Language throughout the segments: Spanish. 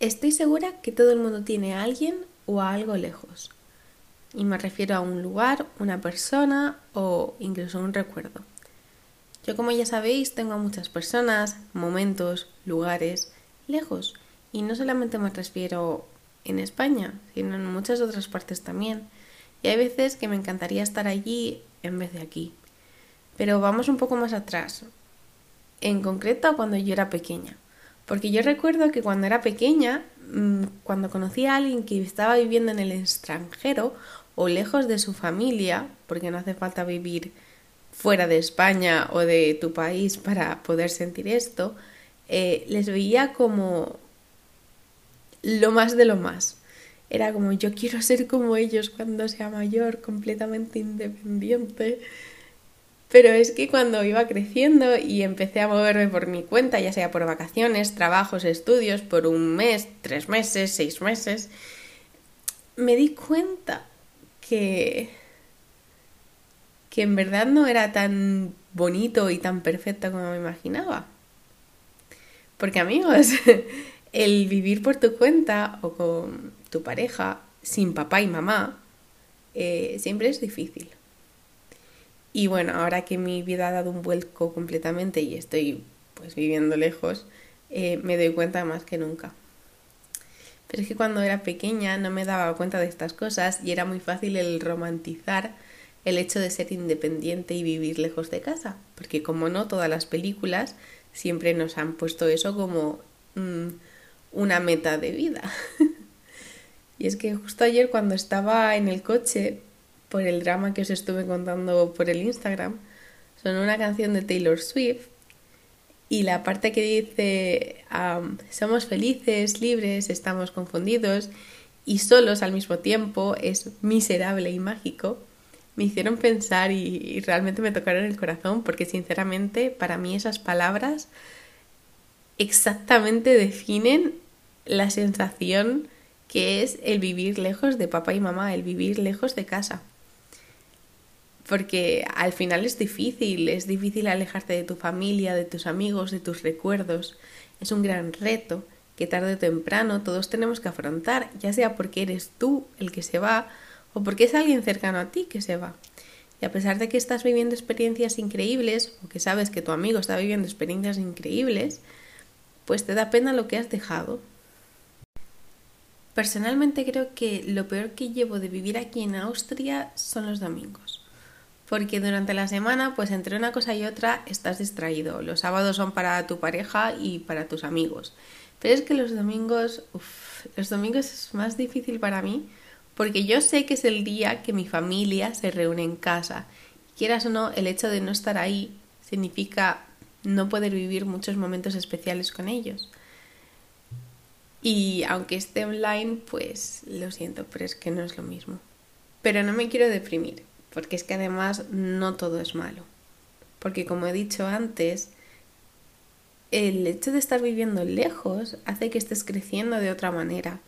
Estoy segura que todo el mundo tiene a alguien o a algo lejos. Y me refiero a un lugar, una persona o incluso un recuerdo. Yo como ya sabéis tengo a muchas personas, momentos, lugares lejos. Y no solamente me refiero en España, sino en muchas otras partes también. Y hay veces que me encantaría estar allí en vez de aquí. Pero vamos un poco más atrás. En concreto cuando yo era pequeña. Porque yo recuerdo que cuando era pequeña, mm, cuando conocí a alguien que estaba viviendo en el extranjero o lejos de su familia, porque no hace falta vivir fuera de España o de tu país para poder sentir esto, eh, les veía como lo más de lo más. Era como yo quiero ser como ellos cuando sea mayor, completamente independiente. Pero es que cuando iba creciendo y empecé a moverme por mi cuenta, ya sea por vacaciones, trabajos, estudios, por un mes, tres meses, seis meses, me di cuenta que que en verdad no era tan bonito y tan perfecto como me imaginaba. Porque amigos, el vivir por tu cuenta o con tu pareja sin papá y mamá eh, siempre es difícil. Y bueno, ahora que mi vida ha dado un vuelco completamente y estoy pues viviendo lejos, eh, me doy cuenta más que nunca. Pero es que cuando era pequeña no me daba cuenta de estas cosas y era muy fácil el romantizar el hecho de ser independiente y vivir lejos de casa. Porque como no, todas las películas siempre nos han puesto eso como mm, una meta de vida. y es que justo ayer cuando estaba en el coche por el drama que os estuve contando por el Instagram, sonó una canción de Taylor Swift y la parte que dice somos felices, libres, estamos confundidos y solos al mismo tiempo es miserable y mágico, me hicieron pensar y realmente me tocaron el corazón porque sinceramente para mí esas palabras exactamente definen la sensación que es el vivir lejos de papá y mamá, el vivir lejos de casa porque al final es difícil, es difícil alejarte de tu familia, de tus amigos, de tus recuerdos. Es un gran reto que tarde o temprano todos tenemos que afrontar, ya sea porque eres tú el que se va o porque es alguien cercano a ti que se va. Y a pesar de que estás viviendo experiencias increíbles o que sabes que tu amigo está viviendo experiencias increíbles, pues te da pena lo que has dejado. Personalmente creo que lo peor que llevo de vivir aquí en Austria son los domingos porque durante la semana, pues entre una cosa y otra, estás distraído. Los sábados son para tu pareja y para tus amigos. Pero es que los domingos, uff, los domingos es más difícil para mí, porque yo sé que es el día que mi familia se reúne en casa. Quieras o no, el hecho de no estar ahí significa no poder vivir muchos momentos especiales con ellos. Y aunque esté online, pues lo siento, pero es que no es lo mismo. Pero no me quiero deprimir porque es que además no todo es malo. Porque como he dicho antes, el hecho de estar viviendo lejos hace que estés creciendo de otra manera.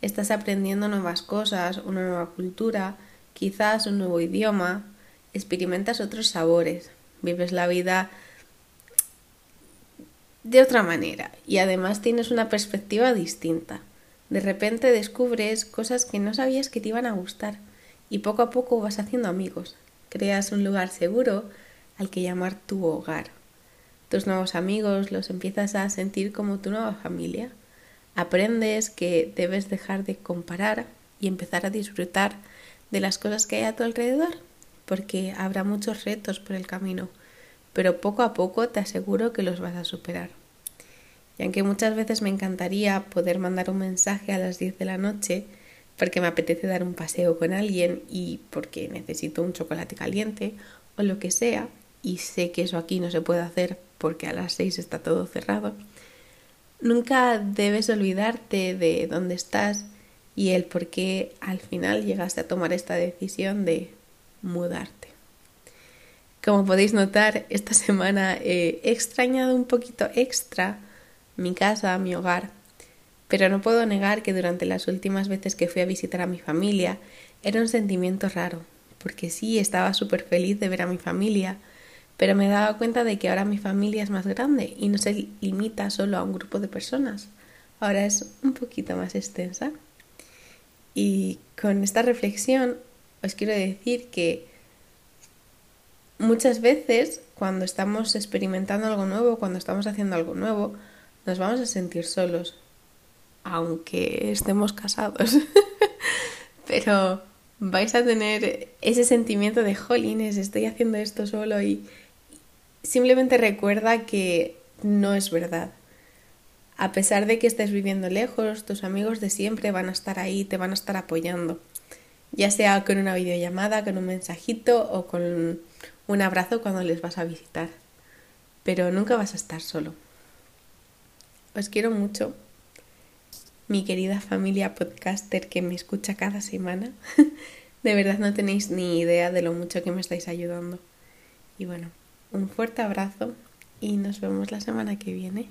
Estás aprendiendo nuevas cosas, una nueva cultura, quizás un nuevo idioma, experimentas otros sabores, vives la vida de otra manera y además tienes una perspectiva distinta. De repente descubres cosas que no sabías que te iban a gustar y poco a poco vas haciendo amigos. Creas un lugar seguro al que llamar tu hogar. Tus nuevos amigos los empiezas a sentir como tu nueva familia. Aprendes que debes dejar de comparar y empezar a disfrutar de las cosas que hay a tu alrededor, porque habrá muchos retos por el camino, pero poco a poco te aseguro que los vas a superar. Y aunque muchas veces me encantaría poder mandar un mensaje a las 10 de la noche, porque me apetece dar un paseo con alguien y porque necesito un chocolate caliente o lo que sea y sé que eso aquí no se puede hacer porque a las seis está todo cerrado, nunca debes olvidarte de dónde estás y el por qué al final llegaste a tomar esta decisión de mudarte. Como podéis notar, esta semana he extrañado un poquito extra mi casa, mi hogar, pero no puedo negar que durante las últimas veces que fui a visitar a mi familia era un sentimiento raro, porque sí estaba súper feliz de ver a mi familia, pero me daba cuenta de que ahora mi familia es más grande y no se limita solo a un grupo de personas. ahora es un poquito más extensa. Y con esta reflexión os quiero decir que muchas veces cuando estamos experimentando algo nuevo, cuando estamos haciendo algo nuevo, nos vamos a sentir solos, aunque estemos casados. Pero vais a tener ese sentimiento de, jolines, estoy haciendo esto solo y simplemente recuerda que no es verdad. A pesar de que estés viviendo lejos, tus amigos de siempre van a estar ahí, te van a estar apoyando. Ya sea con una videollamada, con un mensajito o con un abrazo cuando les vas a visitar. Pero nunca vas a estar solo. Os quiero mucho, mi querida familia podcaster que me escucha cada semana. de verdad no tenéis ni idea de lo mucho que me estáis ayudando. Y bueno, un fuerte abrazo y nos vemos la semana que viene.